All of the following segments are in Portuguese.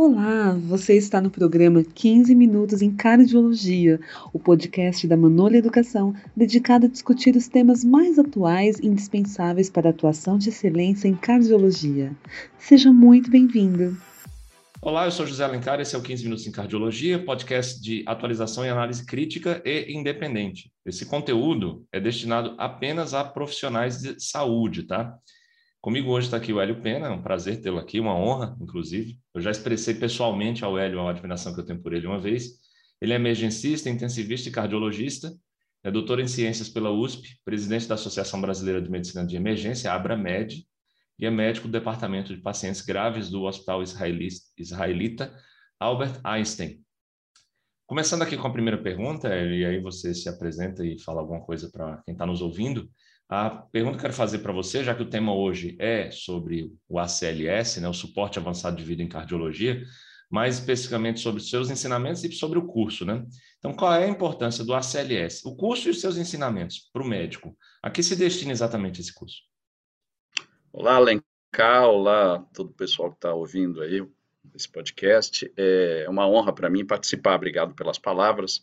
Olá, você está no programa 15 Minutos em Cardiologia, o podcast da Manolha Educação, dedicado a discutir os temas mais atuais e indispensáveis para a atuação de excelência em cardiologia. Seja muito bem-vindo. Olá, eu sou José Alencar, esse é o 15 Minutos em Cardiologia, podcast de atualização e análise crítica e independente. Esse conteúdo é destinado apenas a profissionais de saúde, tá? Comigo hoje está aqui o Hélio Pena, é um prazer tê-lo aqui, uma honra, inclusive. Eu já expressei pessoalmente ao Hélio a admiração que eu tenho por ele uma vez. Ele é emergencista, intensivista e cardiologista, é doutor em ciências pela USP, presidente da Associação Brasileira de Medicina de Emergência, ABRAMED, e é médico do Departamento de Pacientes Graves do Hospital Israelita Albert Einstein. Começando aqui com a primeira pergunta, e aí você se apresenta e fala alguma coisa para quem está nos ouvindo. A pergunta que eu quero fazer para você, já que o tema hoje é sobre o ACLS, né, o suporte avançado de vida em cardiologia, mais especificamente sobre os seus ensinamentos e sobre o curso, né? Então, qual é a importância do ACLS? O curso e os seus ensinamentos para o médico. A que se destina exatamente esse curso? Olá, Alencar, olá todo o pessoal que está ouvindo aí esse podcast. É uma honra para mim participar, obrigado pelas palavras.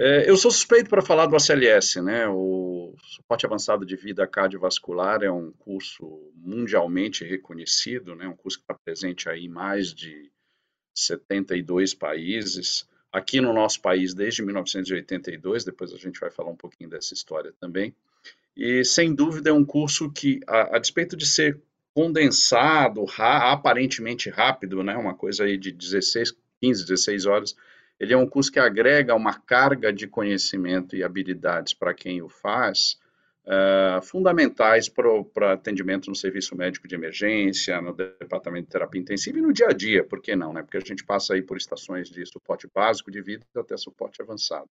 É, eu sou suspeito para falar do ACLS, né? O Suporte Avançado de Vida Cardiovascular é um curso mundialmente reconhecido, né? Um curso que está presente aí em mais de 72 países. Aqui no nosso país desde 1982, depois a gente vai falar um pouquinho dessa história também. E, sem dúvida, é um curso que, a, a despeito de ser condensado, ra, aparentemente rápido, né, uma coisa aí de 16, 15, 16 horas, ele é um curso que agrega uma carga de conhecimento e habilidades para quem o faz, uh, fundamentais para atendimento no serviço médico de emergência, no departamento de terapia intensiva e no dia a dia, por que não, né? Porque a gente passa aí por estações de suporte básico de vida até suporte avançado.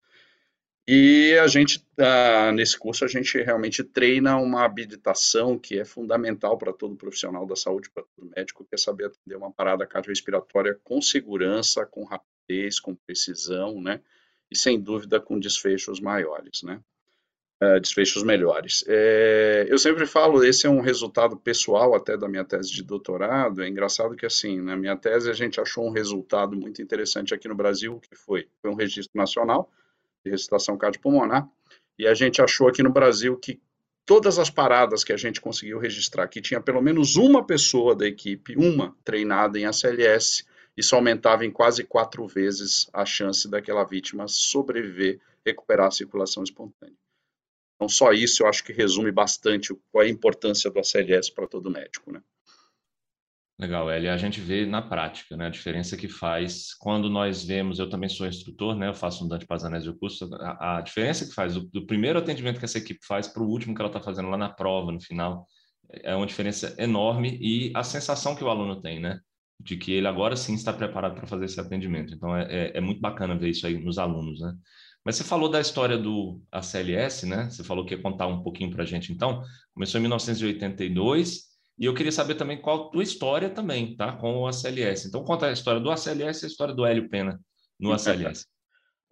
E a gente, ah, nesse curso, a gente realmente treina uma habilitação que é fundamental para todo profissional da saúde, para todo médico, que é saber atender uma parada cardiorrespiratória com segurança, com rapidez, com precisão, né? E sem dúvida com desfechos maiores, né? Uh, desfechos melhores. É, eu sempre falo, esse é um resultado pessoal até da minha tese de doutorado. É engraçado que, assim, na minha tese a gente achou um resultado muito interessante aqui no Brasil, que foi, foi um registro nacional, de ressuscitação cardiopulmonar, e a gente achou aqui no Brasil que todas as paradas que a gente conseguiu registrar, que tinha pelo menos uma pessoa da equipe, uma treinada em ACLS, isso aumentava em quase quatro vezes a chance daquela vítima sobreviver, recuperar a circulação espontânea. Então, só isso eu acho que resume bastante qual é a importância do ACLS para todo médico, né? Legal, Eli. A gente vê na prática, né, a diferença que faz quando nós vemos. Eu também sou instrutor, né? Eu faço um Dante Pazanese de curso. A, a, diferença que faz do, do, primeiro atendimento que essa equipe faz para o último que ela está fazendo lá na prova, no final, é uma diferença enorme e a sensação que o aluno tem, né? De que ele agora sim está preparado para fazer esse atendimento. Então é, é, é muito bacana ver isso aí nos alunos, né? Mas você falou da história do ACLS, né? Você falou que ia contar um pouquinho para a gente. Então, começou em 1982 e eu queria saber também qual a tua história também, tá? Com o ACLS. Então, conta a história do ACLS e a história do Hélio Pena no ACLS.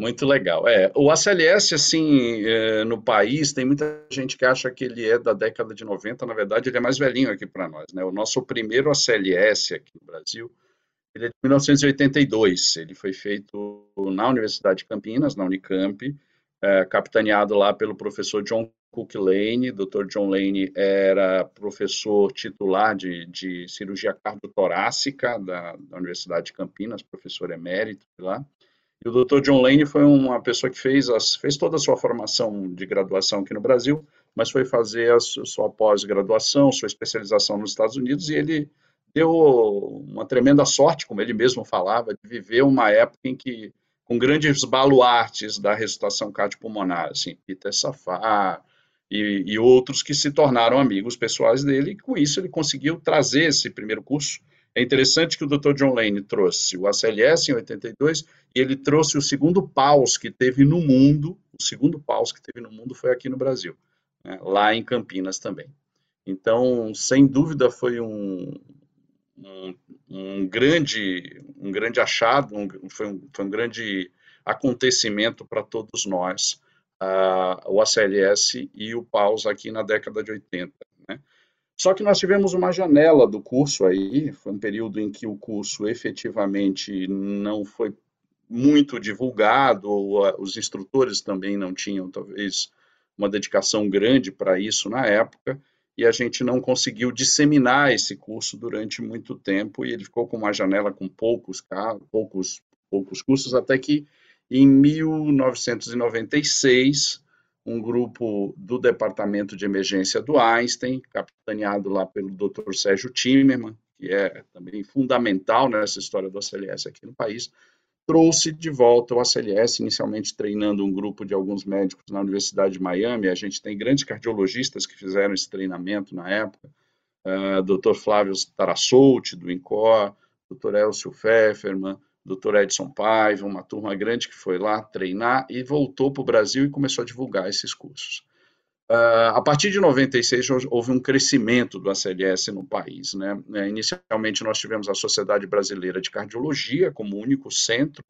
Muito legal. É, o ACLS, assim, é, no país, tem muita gente que acha que ele é da década de 90, na verdade, ele é mais velhinho aqui para nós, né? O nosso primeiro ACLS aqui no Brasil, ele é de 1982. Ele foi feito na Universidade de Campinas, na Unicamp, é, capitaneado lá pelo professor John Cook Lane, Dr. John Lane era professor titular de, de cirurgia cardiotorácica da, da, Universidade de Campinas, professor emérito lá. E o Dr. John Lane foi uma pessoa que fez, as, fez toda a sua formação de graduação aqui no Brasil, mas foi fazer a sua pós-graduação, sua especialização nos Estados Unidos, e ele deu uma tremenda sorte, como ele mesmo falava, de viver uma época em que, com grandes baluartes da ressuscitação cardiopulmonar, assim, Peter Safar, e, e, outros que se tornaram amigos pessoais dele, e com isso ele conseguiu trazer esse primeiro curso. É interessante que o Dr. John Lane trouxe o ACLS em 82 e ele trouxe o segundo paus que teve no mundo, o segundo paus que teve no mundo foi aqui no Brasil, né, lá em Campinas também. Então, sem dúvida, foi um, um, um grande, um grande achado, um, foi, um, foi um grande acontecimento para todos nós uh, o ACLS e o PAUS aqui na década de 80. Só que nós tivemos uma janela do curso aí, foi um período em que o curso efetivamente não foi muito divulgado, os instrutores também não tinham, talvez, uma dedicação grande para isso na época, e a gente não conseguiu disseminar esse curso durante muito tempo, e ele ficou com uma janela com poucos, poucos, poucos cursos, até que em 1996 um grupo do Departamento de Emergência do Einstein, capitaneado lá pelo Dr. Sérgio Timmerman, que é também fundamental nessa história do ACLS aqui no país, trouxe de volta o ACLS, inicialmente treinando um grupo de alguns médicos na Universidade de Miami. A gente tem grandes cardiologistas que fizeram esse treinamento na época, uh, ah, Dr. Flávio Tarassout, do INCOR, Dr. Elcio Pfefferman, Dr. Edson Paiva, uma turma grande que foi lá treinar e voltou para o Brasil e começou a divulgar esses cursos. Uh, a partir de 96 houve um crescimento do ACLS no país. Né? É, inicialmente nós tivemos a Sociedade Brasileira de Cardiologia como único centro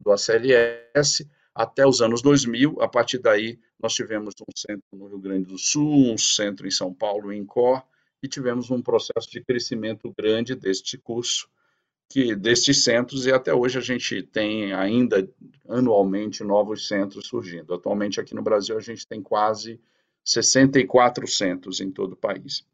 do ACLS até os anos 2000. A partir daí nós tivemos um centro no Rio Grande do Sul, um centro em São Paulo, em Cor, e tivemos um processo de crescimento grande deste curso que destes centros e até hoje a gente tem ainda anualmente novos centros surgindo. Atualmente aqui no Brasil a gente tem quase 64 centros em todo o país.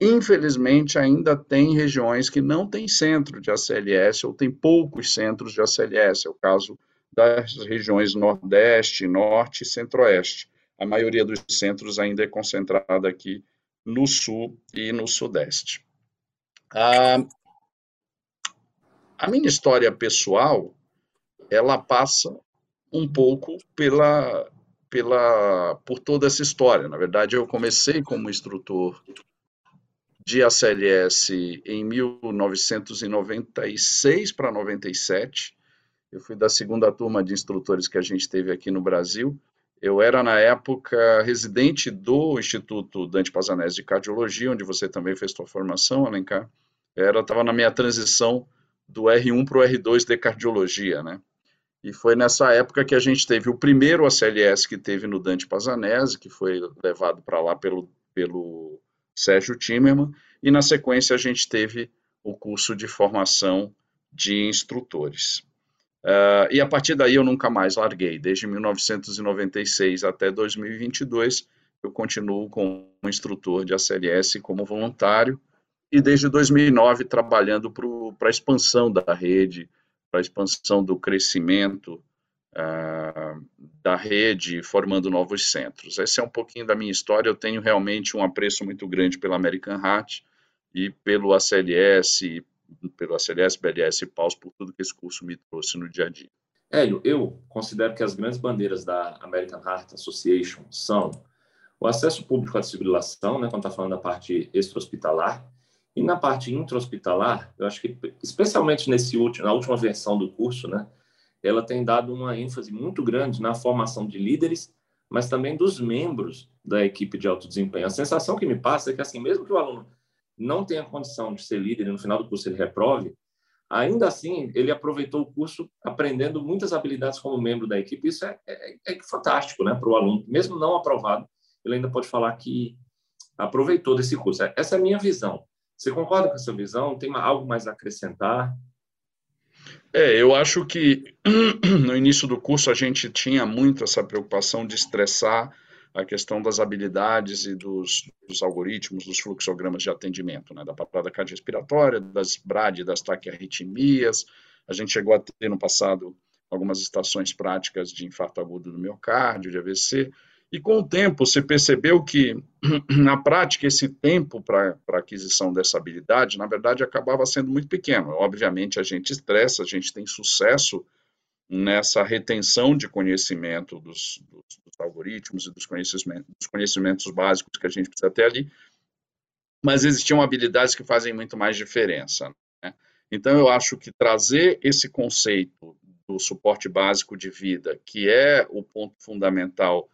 Infelizmente ainda tem regiões que não têm centro de ACLS ou tem poucos centros de ACLS, é o caso das regiões Nordeste, Norte e Centro-Oeste. A maioria dos centros ainda é concentrada aqui no Sul e no Sudeste. Ah, a minha história pessoal, ela passa um pouco pela, pela, por toda essa história. Na verdade, eu comecei como instrutor de ACLS em 1996 para 97. Eu fui da segunda turma de instrutores que a gente teve aqui no Brasil. Eu era, na época, residente do Instituto Dante Pazanese de Cardiologia, onde você também fez sua formação, Alencar. Era, estava na minha transição do R1 para o R2 de cardiologia, né? E foi nessa época que a gente teve o primeiro ACLS que teve no Dante Pazanese, que foi levado para lá pelo, pelo Sérgio Timmerman, e na sequência a gente teve o curso de formação de instrutores. Uh, e a partir daí eu nunca mais larguei. Desde 1996 até 2022, eu continuo como instrutor de ACLS como voluntário, e desde 2009 trabalhando para a expansão da rede, para a expansão do crescimento uh, da rede, formando novos centros. Essa é um pouquinho da minha história. Eu tenho realmente um apreço muito grande pela American Heart e pelo ACLS, pelo ACLS, BLS e PAUS, por tudo que esse curso me trouxe no dia a dia. Hélio, eu considero que as grandes bandeiras da American Heart Association são o acesso público à desfibrilação, né, quando está falando da parte extra-hospitalar, e na parte intra-hospitalar, eu acho que, especialmente nesse último, na última versão do curso, né, ela tem dado uma ênfase muito grande na formação de líderes, mas também dos membros da equipe de alto desempenho. A sensação que me passa é que, assim, mesmo que o aluno não tenha condição de ser líder e no final do curso ele reprove, ainda assim ele aproveitou o curso aprendendo muitas habilidades como membro da equipe. Isso é, é, é fantástico né, para o aluno. Mesmo não aprovado, ele ainda pode falar que aproveitou desse curso. Essa é a minha visão. Você concorda com essa visão? Tem algo mais a acrescentar? É, eu acho que no início do curso a gente tinha muito essa preocupação de estressar a questão das habilidades e dos, dos algoritmos, dos fluxogramas de atendimento, né, da parada cardiorrespiratória, das BRAD, das taquiarritmias. A gente chegou a ter no passado algumas estações práticas de infarto agudo do miocárdio, de AVC. E com o tempo, você percebeu que, na prática, esse tempo para aquisição dessa habilidade, na verdade, acabava sendo muito pequeno. Obviamente, a gente estressa, a gente tem sucesso nessa retenção de conhecimento dos, dos, dos algoritmos e dos conhecimentos, dos conhecimentos básicos que a gente precisa ter ali, mas existiam habilidades que fazem muito mais diferença. Né? Então, eu acho que trazer esse conceito do suporte básico de vida, que é o ponto fundamental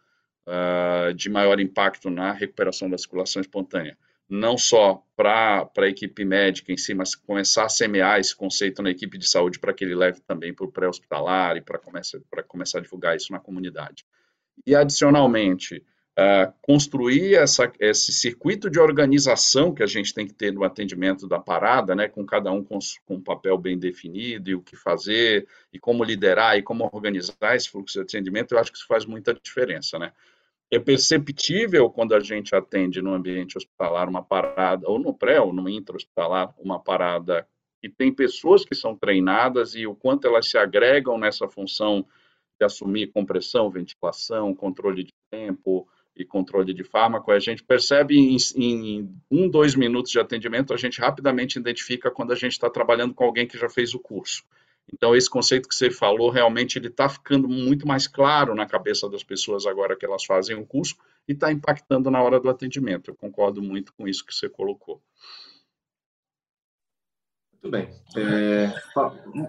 uh, de maior impacto na recuperação da circulação espontânea, não só para a equipe médica em si, mas começar a semear esse conceito na equipe de saúde para que ele leve também para o pré-hospitalar e para começar, começar a divulgar isso na comunidade. E, adicionalmente, uh, construir essa, esse circuito de organização que a gente tem que ter no atendimento da parada, né, com cada um com, com um papel bem definido e o que fazer, e como liderar e como organizar esse fluxo de atendimento, eu acho que isso faz muita diferença, né. É perceptível quando a gente atende no ambiente hospitalar uma parada, ou no pré ou no intra-hospitalar, uma parada e tem pessoas que são treinadas e o quanto elas se agregam nessa função de assumir compressão, ventilação, controle de tempo, e controle de fármaco, a gente percebe em, em, um, dois minutos de atendimento, a gente rapidamente identifica quando a gente está trabalhando com alguém que já fez o curso. Então, esse conceito que você falou, realmente, ele está ficando muito mais claro na cabeça das pessoas agora que elas fazem o curso e está impactando na hora do atendimento. Eu concordo muito com isso que você colocou. Muito bem. É,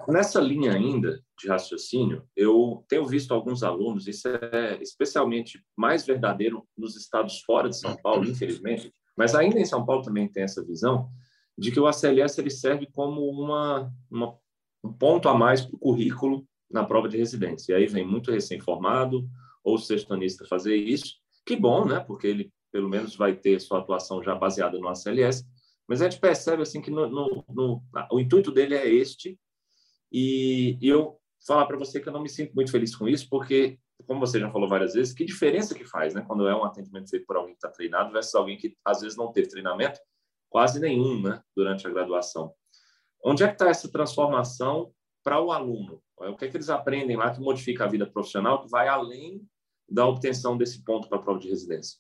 nessa linha ainda de raciocínio, eu tenho visto alguns alunos, isso é especialmente mais verdadeiro nos estados fora de São Paulo, infelizmente, mas ainda em São Paulo também tem essa visão de que o ACLS ele serve como uma, uma um ponto a mais para o currículo na prova de residência. E aí vem muito recém-formado ou sextonista fazer isso. Que bom, né? Porque ele pelo menos vai ter sua atuação já baseada no ACLS, mas a gente percebe assim que no, no, no, o intuito dele é este, e, e eu falar para você que eu não me sinto muito feliz com isso, porque, como você já falou várias vezes, que diferença que faz, né? Quando é um atendimento feito por alguém que está treinado versus alguém que às vezes não teve treinamento, quase nenhum, né? Durante a graduação. Onde é que está essa transformação para o aluno? O que é que eles aprendem lá que modifica a vida profissional, que vai além da obtenção desse ponto para a prova de residência?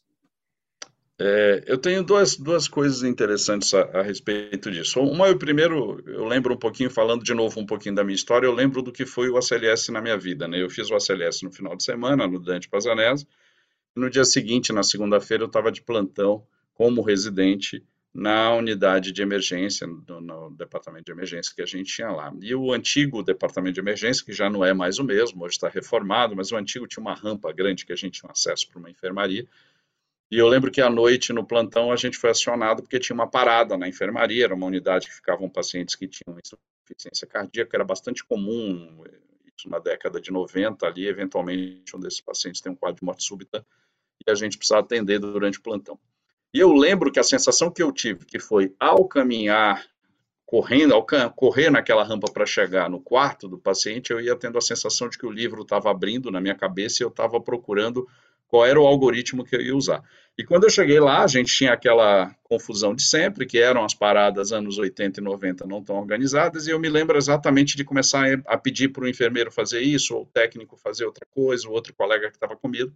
É, eu tenho duas, duas coisas interessantes a, a, respeito disso. Uma, eu primeiro, eu lembro um pouquinho, falando de novo um pouquinho da minha história, eu lembro do que foi o ACLS na minha vida. Né? Eu fiz o ACLS no final de semana, no Dante Pazanese, no dia seguinte, na segunda-feira, eu estava de plantão como residente na unidade de emergência, no, no, departamento de emergência que a gente tinha lá. E o antigo departamento de emergência, que já não é mais o mesmo, hoje está reformado, mas o antigo tinha uma rampa grande que a gente tinha acesso para uma enfermaria, e eu lembro que à noite, no plantão, a gente foi acionado porque tinha uma parada na enfermaria, era uma unidade que ficavam pacientes que tinham insuficiência cardíaca, era bastante comum, isso na década de 90 ali, eventualmente um desses pacientes tem um quadro de morte súbita, e a gente precisava atender durante o plantão. E eu lembro que a sensação que eu tive, que foi ao caminhar, correndo, ao correr naquela rampa para chegar no quarto do paciente, eu ia tendo a sensação de que o livro estava abrindo na minha cabeça e eu estava procurando qual era o algoritmo que eu ia usar. E quando eu cheguei lá, a gente tinha aquela confusão de sempre, que eram as paradas anos 80 e 90 não tão organizadas, e eu me lembro exatamente de começar a pedir para o enfermeiro fazer isso, ou o técnico fazer outra coisa, o outro colega que estava comigo,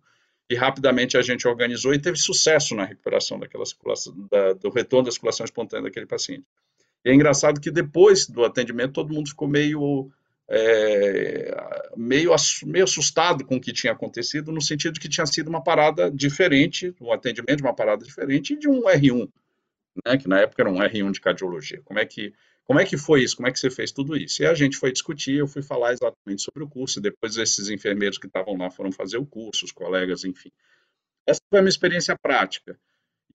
e rapidamente a gente organizou e teve sucesso na recuperação daquela circulação, da, do retorno da circulação espontânea daquele paciente. E é engraçado que depois do atendimento todo mundo ficou meio é, meio, meio assustado com o que tinha acontecido, no sentido de que tinha sido uma parada diferente, um atendimento de uma parada diferente de um R1, né, que na época era um R1 de cardiologia. Como é que como é que foi isso? Como é que você fez tudo isso? E a gente foi discutir, eu fui falar exatamente sobre o curso, e depois esses enfermeiros que estavam lá foram fazer o curso, os colegas, enfim. Essa foi a minha experiência prática.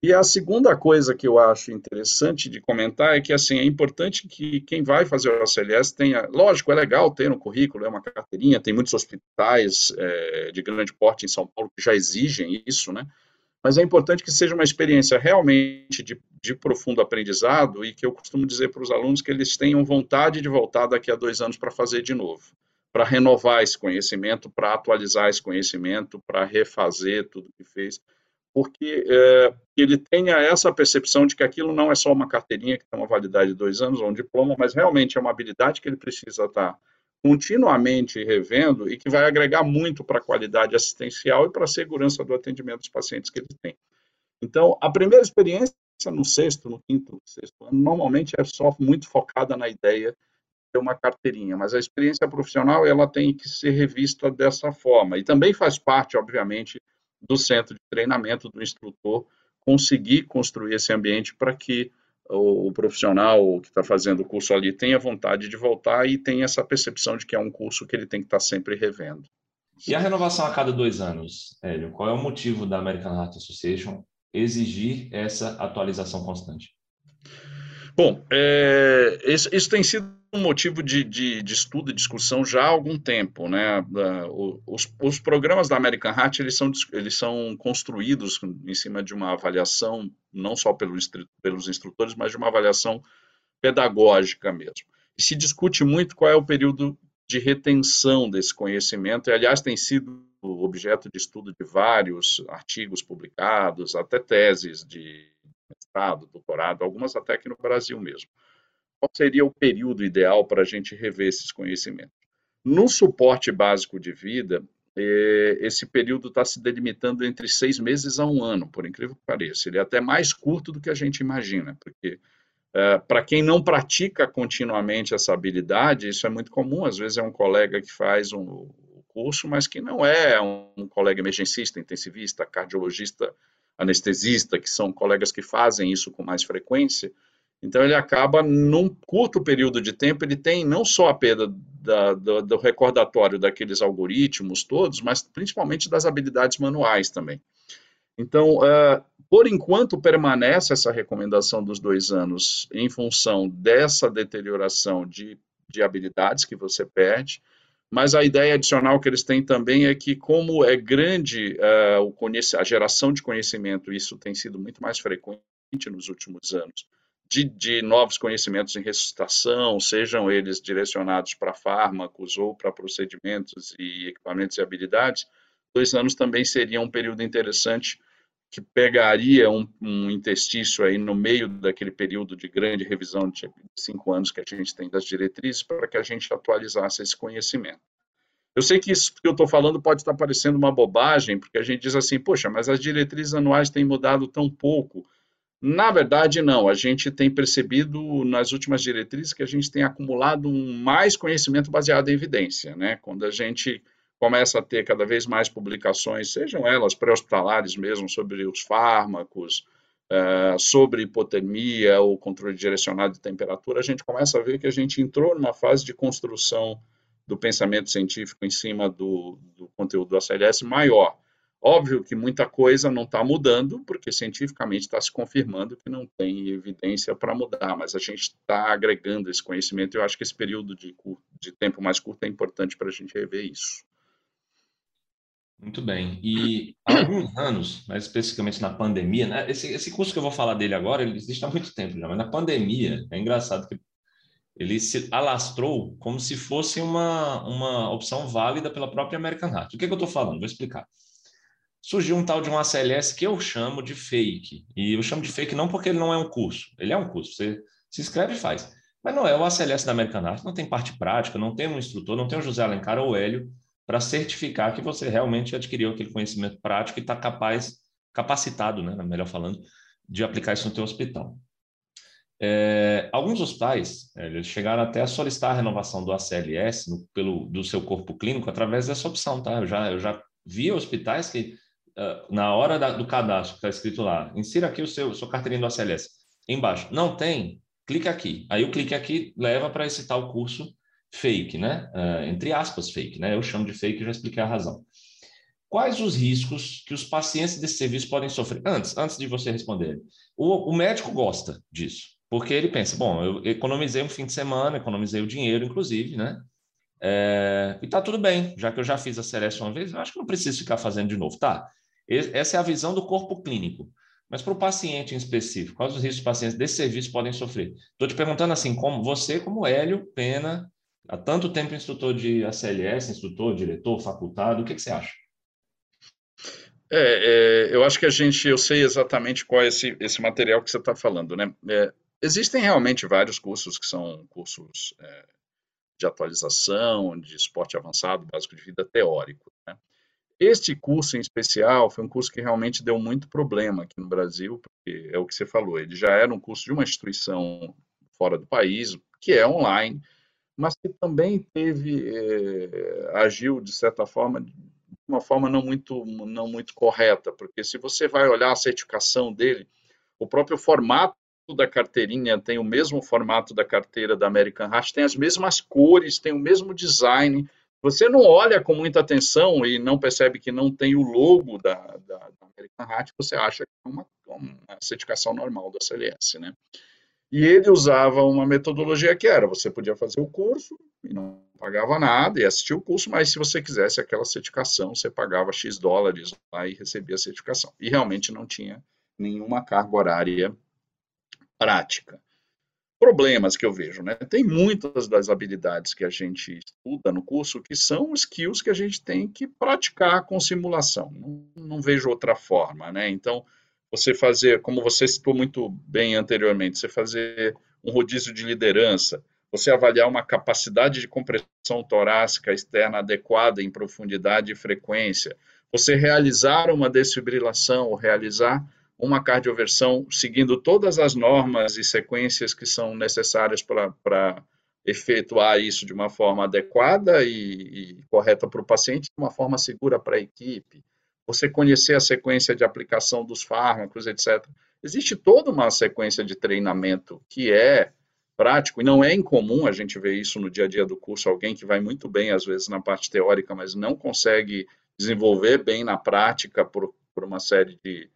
E a segunda coisa que eu acho interessante de comentar é que assim é importante que quem vai fazer o ACLS tenha, lógico, é legal ter um currículo, é uma carteirinha, tem muitos hospitais é, de grande porte em São Paulo que já exigem isso, né? Mas é importante que seja uma experiência realmente de, de profundo aprendizado e que eu costumo dizer para os alunos que eles tenham vontade de voltar daqui a dois anos para fazer de novo, para renovar esse conhecimento, para atualizar esse conhecimento, para refazer tudo que fez porque é, ele tenha essa percepção de que aquilo não é só uma carteirinha que tem uma validade de dois anos ou um diploma, mas realmente é uma habilidade que ele precisa estar continuamente revendo e que vai agregar muito para a qualidade assistencial e para a segurança do atendimento dos pacientes que ele tem. Então, a primeira experiência no sexto, no quinto, sexto ano, normalmente é só muito focada na ideia de uma carteirinha, mas a experiência profissional ela tem que ser revista dessa forma e também faz parte, obviamente, do centro de treinamento do instrutor conseguir construir esse ambiente para que o, o profissional que está fazendo o curso ali tenha vontade de voltar e tenha essa percepção de que é um curso que ele tem que estar tá sempre revendo. E a renovação a cada dois anos, Hélio? Qual é o motivo da American Heart Association exigir essa atualização constante? Bom, é, isso, isso, tem sido um motivo de, de, de, estudo e discussão já há algum tempo, né? Os, os, programas da American Heart, eles são, eles são construídos em cima de uma avaliação, não só pelos, pelos instrutores, mas de uma avaliação pedagógica mesmo. E se discute muito qual é o período de retenção desse conhecimento, e aliás tem sido objeto de estudo de vários artigos publicados, até teses de mestrado, doutorado, algumas até aqui no Brasil mesmo. Qual seria o período ideal para a gente rever esses conhecimentos? No suporte básico de vida, é, esse período está se delimitando entre seis meses a um ano, por incrível que pareça. Ele é até mais curto do que a gente imagina, porque é, para quem não pratica continuamente essa habilidade, isso é muito comum. Às vezes é um colega que faz um curso, mas que não é um colega emergencista, intensivista, cardiologista anestesista, que são colegas que fazem isso com mais frequência. Então, ele acaba, num curto período de tempo, ele tem não só a perda da, do, do, recordatório daqueles algoritmos todos, mas principalmente das habilidades manuais também. Então, uh, por enquanto, permanece essa recomendação dos dois anos em função dessa deterioração de, de habilidades que você perde, mas a ideia adicional que eles têm também é que, como é grande uh, o a geração de conhecimento, isso tem sido muito mais frequente nos últimos anos, de, de novos conhecimentos em ressuscitação, sejam eles direcionados para fármacos ou para procedimentos e equipamentos e habilidades, dois anos também seria um período interessante que pegaria um, um interstício aí no meio daquele período de grande revisão de cinco anos que a gente tem das diretrizes para que a gente atualizasse esse conhecimento. Eu sei que isso que eu estou falando pode estar parecendo uma bobagem, porque a gente diz assim, poxa, mas as diretrizes anuais têm mudado tão pouco. Na verdade, não. A gente tem percebido nas últimas diretrizes que a gente tem acumulado mais conhecimento baseado em evidência, né? Quando a gente começa a ter cada vez mais publicações, sejam elas pré-hospitalares mesmo, sobre os fármacos, uh, sobre hipotermia ou controle direcionado de temperatura, a gente começa a ver que a gente entrou numa fase de construção do pensamento científico em cima do, do conteúdo do ACLS maior. Óbvio que muita coisa não está mudando, porque cientificamente está se confirmando que não tem evidência para mudar, mas a gente está agregando esse conhecimento e eu acho que esse período de, de tempo mais curto é importante para a gente rever isso. Muito bem. E há alguns anos, mais especificamente na pandemia, né? esse, esse curso que eu vou falar dele agora, ele existe há muito tempo já, mas na pandemia, é engraçado que ele se alastrou como se fosse uma, uma opção válida pela própria American Heart. O que, é que eu estou falando? Vou explicar. Surgiu um tal de um ACLS que eu chamo de fake. E eu chamo de fake não porque ele não é um curso. Ele é um curso. Você se inscreve e faz. Mas não é o ACLS da American Heart. Não tem parte prática, não tem um instrutor, não tem o José Alencar ou o Hélio para certificar que você realmente adquiriu aquele conhecimento prático e está capaz, capacitado, né, melhor falando, de aplicar isso no teu hospital. É, alguns hospitais é, eles chegaram até a solicitar a renovação do ACLS no, pelo, do seu corpo clínico através dessa opção, tá? Eu já, eu já vi hospitais que, uh, na hora da, do cadastro, está escrito lá, insira aqui o seu sua carteirinha do ACLS. Embaixo, não tem? Clica aqui. Aí o clique aqui leva para esse tal curso fake, né? Uh, entre aspas, fake, né? Eu chamo de fake, já expliquei a razão. Quais os riscos que os pacientes desse serviço podem sofrer? Antes, antes de você responder, o, o médico gosta disso, porque ele pensa, bom, eu economizei um fim de semana, economizei o dinheiro, inclusive, né? É, e tá tudo bem, já que eu já fiz a Celeste uma vez, eu acho que não preciso ficar fazendo de novo, tá? Essa é a visão do corpo clínico. Mas para o paciente em específico, quais os riscos que os pacientes desse serviço podem sofrer? Estou te perguntando assim, como você, como Hélio Pena, há tanto tempo instrutor de ACLS, instrutor, diretor, facultado, o que, que você acha? É, é, eu acho que a gente, eu sei exatamente qual é esse, esse material que você está falando, né? É, existem realmente vários cursos que são cursos é, de atualização, de esporte avançado, básico de vida teórico, né? Este curso em especial foi um curso que realmente deu muito problema aqui no Brasil, porque é o que você falou, ele já era um curso de uma instituição fora do país, que é online, mas que também teve é, agiu de certa forma de uma forma não muito não muito correta, porque se você vai olhar a certificação dele, o próprio formato da carteirinha tem o mesmo formato da carteira da American Heart, tem as mesmas cores, tem o mesmo design. Você não olha com muita atenção e não percebe que não tem o logo da, da, da American Heart, você acha que é uma, uma certificação normal da CLS, né? E ele usava uma metodologia que era: você podia fazer o curso e não pagava nada e assistir o curso, mas se você quisesse aquela certificação, você pagava X dólares lá e recebia a certificação. E realmente não tinha nenhuma carga horária prática. Problemas que eu vejo, né? Tem muitas das habilidades que a gente estuda no curso que são skills que a gente tem que praticar com simulação. Não, não vejo outra forma, né? Então, você fazer, como você citou muito bem anteriormente, você fazer um rodízio de liderança, você avaliar uma capacidade de compressão torácica externa adequada em profundidade e frequência, você realizar uma desfibrilação ou realizar uma cardioversão seguindo todas as normas e sequências que são necessárias para efetuar isso de uma forma adequada e, e correta para o paciente, de uma forma segura para a equipe, você conhecer a sequência de aplicação dos fármacos, etc. Existe toda uma sequência de treinamento que é prático, e não é incomum a gente ver isso no dia a dia do curso, alguém que vai muito bem, às vezes, na parte teórica, mas não consegue desenvolver bem na prática por, por uma série de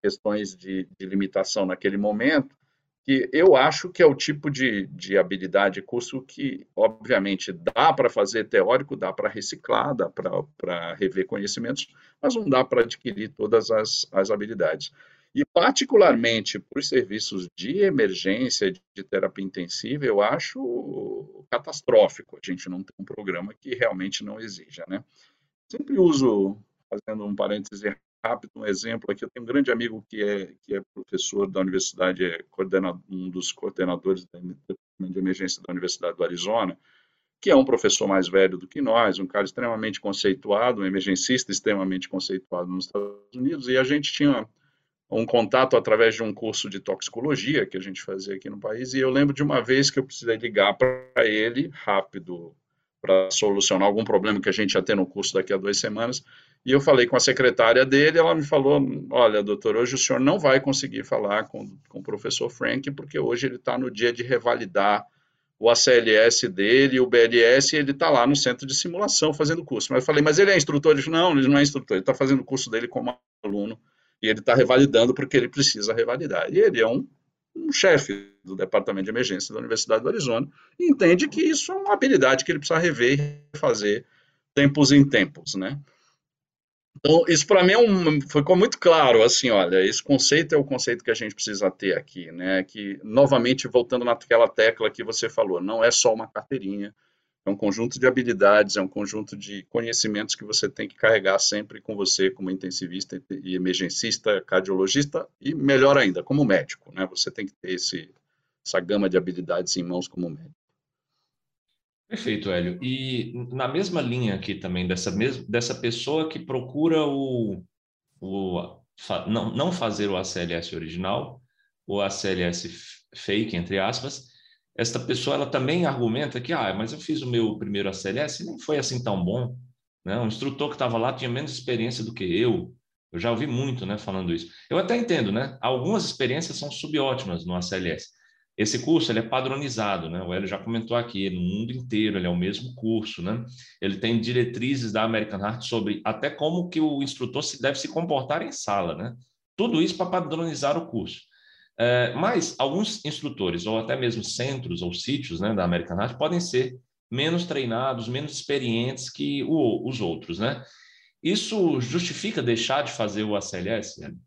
questões de, de limitação naquele momento, que eu acho que é o tipo de, de habilidade curso que, obviamente, dá para fazer teórico, dá para reciclar, dá para rever conhecimentos, mas não dá para adquirir todas as, as habilidades. E, particularmente, para os serviços de emergência, de terapia intensiva, eu acho catastrófico a gente não ter um programa que realmente não exija, né? Sempre uso, fazendo um parêntese rápido um exemplo aqui. Eu tenho um grande amigo que é, que é professor da universidade, é um dos coordenadores de emergência da Universidade do Arizona, que é um professor mais velho do que nós, um cara extremamente conceituado, um emergencista extremamente conceituado nos Estados Unidos, e a gente tinha um contato através de um curso de toxicologia que a gente fazia aqui no país, e eu lembro de uma vez que eu precisei ligar para ele, rápido, para solucionar algum problema que a gente ia ter no curso daqui a duas semanas, e eu falei com a secretária dele, ela me falou: Olha, doutor, hoje o senhor não vai conseguir falar com, com o professor Frank, porque hoje ele está no dia de revalidar o ACLS dele, o BLS, e ele está lá no centro de simulação fazendo curso. Mas eu falei: Mas ele é instrutor? Ele disse: Não, ele não é instrutor, ele está fazendo o curso dele como aluno, e ele está revalidando porque ele precisa revalidar. E ele é um, um chefe do departamento de emergência da Universidade do Arizona, e entende que isso é uma habilidade que ele precisa rever e fazer tempos em tempos, né? Então, isso para mim é um, ficou muito claro, assim, olha, esse conceito é o conceito que a gente precisa ter aqui, né, que, novamente, voltando naquela tecla que você falou, não é só uma carteirinha, é um conjunto de habilidades, é um conjunto de conhecimentos que você tem que carregar sempre com você como intensivista e emergencista, cardiologista e, melhor ainda, como médico, né, você tem que ter esse, essa gama de habilidades em mãos como médico. Perfeito, Hélio. E na mesma linha aqui também, dessa, mes dessa pessoa que procura o, o não, não fazer o ACLS original, o ACLS fake, entre aspas, esta pessoa ela também argumenta que, ah, mas eu fiz o meu primeiro ACLS e nem foi assim tão bom. Né? O instrutor que estava lá tinha menos experiência do que eu. Eu já ouvi muito né, falando isso. Eu até entendo, né? Algumas experiências são subótimas no ACLS. Esse curso ele é padronizado, né? O Hélio já comentou aqui, no mundo inteiro ele é o mesmo curso, né? Ele tem diretrizes da American Heart sobre até como que o instrutor se deve se comportar em sala, né? Tudo isso para padronizar o curso. É, mas alguns instrutores ou até mesmo centros ou sítios, né, da American Heart podem ser menos treinados, menos experientes que o, os outros, né? Isso justifica deixar de fazer o ACLS? Hélio?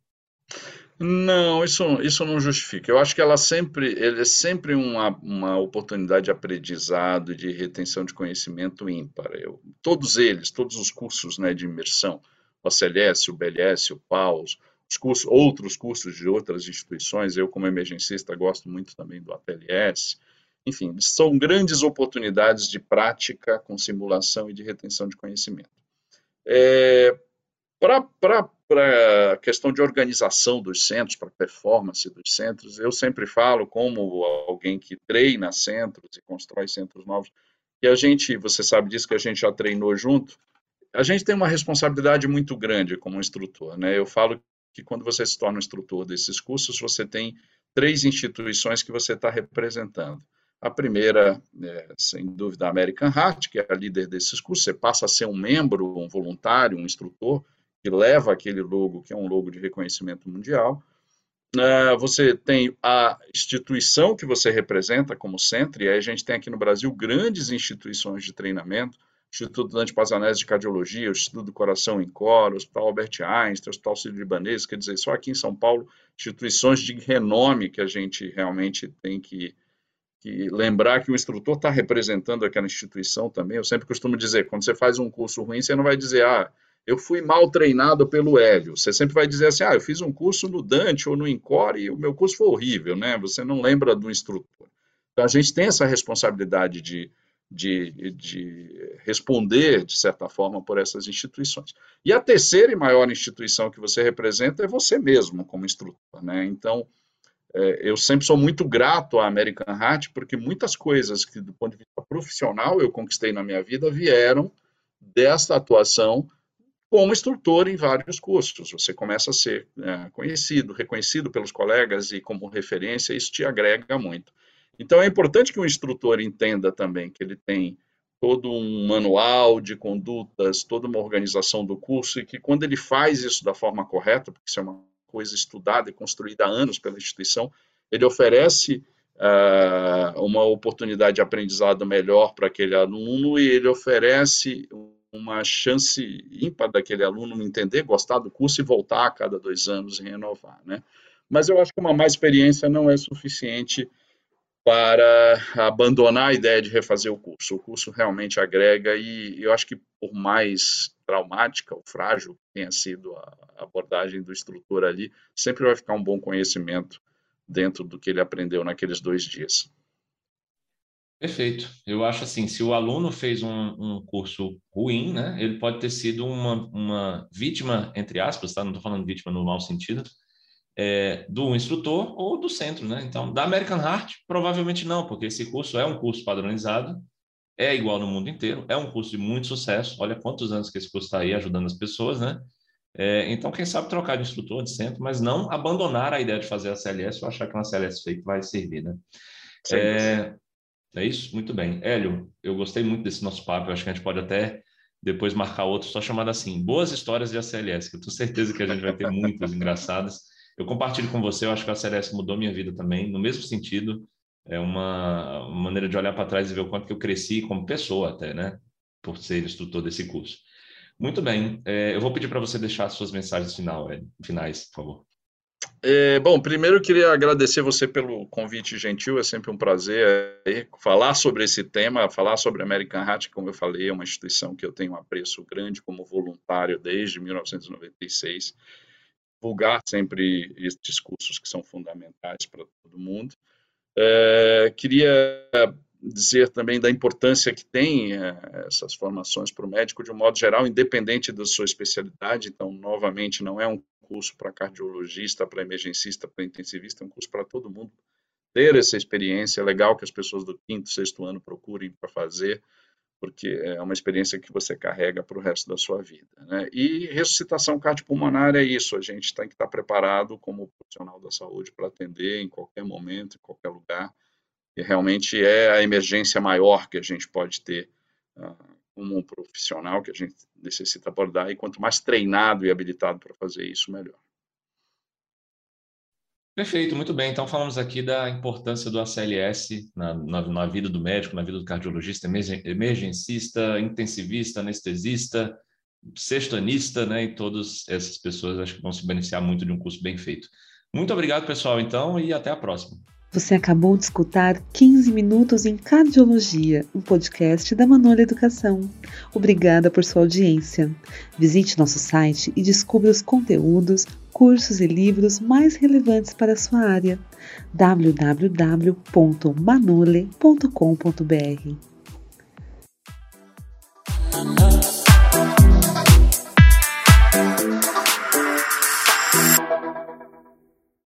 Não, isso, isso não justifica. Eu acho que ela sempre, ele é sempre uma, uma oportunidade de aprendizado, de retenção de conhecimento ímpar. Eu, todos eles, todos os cursos né, de imersão, o ACLS, o BLS, o PAUS, os cursos, outros cursos de outras instituições, eu como emergencista gosto muito também do ATLS, enfim, são grandes oportunidades de prática com simulação e de retenção de conhecimento. É, para a questão de organização dos centros, para performance dos centros, eu sempre falo, como alguém que treina centros e constrói centros novos, que a gente, você sabe disso, que a gente já treinou junto, a gente tem uma responsabilidade muito grande como instrutor. Né? Eu falo que quando você se torna instrutor desses cursos, você tem três instituições que você está representando. A primeira, é, sem dúvida, a American Heart, que é a líder desses cursos. Você passa a ser um membro, um voluntário, um instrutor, que leva aquele logo, que é um logo de reconhecimento mundial. uh, você tem a instituição que você representa como centro, e aí a gente tem aqui no Brasil grandes instituições de treinamento, Instituto Dante Pazanese de Cardiologia, o Instituto do Coração em Cor, o Hospital Albert Einstein, o Hospital Sírio-Libanês, quer dizer, só aqui em São Paulo, instituições de renome que a gente realmente tem que, que lembrar que o instrutor está representando aquela instituição também. Eu sempre costumo dizer, quando você faz um curso ruim, você não vai dizer, ah, eu fui mal treinado pelo Hélio. Você sempre vai dizer assim, ah, eu fiz um curso no Dante ou no Encore e o meu curso foi horrível, né? Você não lembra do instrutor. Então, a gente tem essa responsabilidade de de, de responder, de certa forma, por essas instituições. E a terceira e maior instituição que você representa é você mesmo, como instrutor. Né? Então, é, eu sempre sou muito grato à American Heart, porque muitas coisas que, do ponto de vista profissional, eu conquistei na minha vida vieram desta atuação como instrutor em vários cursos. Você começa a ser é, conhecido, reconhecido pelos colegas e como referência, isso te agrega muito. Então é importante que o instrutor entenda também que ele tem todo um manual de condutas, toda uma organização do curso e que quando ele faz isso da forma correta, porque isso é uma coisa estudada e construída há anos pela instituição, ele oferece uh, uma oportunidade de aprendizado melhor para aquele aluno e ele oferece uma chance ímpar daquele aluno entender, gostar do curso e voltar a cada dois anos e renovar, né? Mas eu acho que uma má experiência não é suficiente para abandonar a ideia de refazer o curso. O curso realmente agrega e eu acho que por mais traumática ou frágil que tenha sido a abordagem do instrutor ali, sempre vai ficar um bom conhecimento dentro do que ele aprendeu naqueles dois dias. Perfeito. Eu acho assim, se o aluno fez um, um curso ruim, né, ele pode ter sido uma, uma vítima, entre aspas, tá? não estou falando vítima no mau sentido, é, do instrutor ou do centro, né? Então, da American Heart, provavelmente não, porque esse curso é um curso padronizado, é igual no mundo inteiro, é um curso de muito sucesso. Olha quantos anos que esse curso está aí ajudando as pessoas, né? É, então, quem sabe trocar de instrutor, de centro, mas não abandonar a ideia de fazer a CLS ou achar que uma CLS fake vai servir, né? É, é, isso? Muito bem. Hélio, eu gostei muito desse nosso papo, eu acho que a gente pode até depois marcar outro só chamado assim, Boas Histórias de ACLS, que eu tenho certeza que a gente vai ter muitas engraçadas. Eu compartilho com você, eu acho que a CLS mudou minha vida também, no mesmo sentido, é uma maneira de olhar para trás e ver o quanto que eu cresci como pessoa até, né? Por ser instrutor desse curso. Muito bem, é, eu vou pedir para você deixar suas mensagens final, é, finais, por favor. É, bom, primeiro eu queria agradecer você pelo convite gentil, é sempre um prazer é, falar sobre esse tema, falar sobre a American Heart, como eu falei, é uma instituição que eu tenho um apreço grande como voluntário desde 1996 divulgar sempre estes cursos que são fundamentais para todo mundo. É, queria dizer também da importância que tem é, essas formações para o médico de um modo geral, independente da sua especialidade. Então, novamente, não é um curso para cardiologista, para emergencista, para intensivista, é um curso para todo mundo ter essa experiência. É legal que as pessoas do quinto, sexto ano procurem para fazer porque é uma experiência que você carrega para o resto da sua vida. Né? E ressuscitação cardiopulmonar é isso, a gente tem que estar preparado como profissional da saúde para atender em qualquer momento, em qualquer lugar, e realmente é a emergência maior que a gente pode ter uh, como um profissional que a gente necessita abordar, e quanto mais treinado e habilitado para fazer isso, melhor. Perfeito, muito bem. Então, falamos aqui da importância do ACLS na, na, na, vida do médico, na vida do cardiologista, emergencista, intensivista, anestesista, sextanista, né? E todas essas pessoas acho que vão se beneficiar muito de um curso bem feito. Muito obrigado, pessoal, então, e até a próxima. Você acabou de escutar 15 Minutos em Cardiologia, um podcast da Manola Educação. Obrigada por sua audiência. Visite nosso site e descubra os conteúdos, cursos e livros mais relevantes para a sua área. www.manole.com.br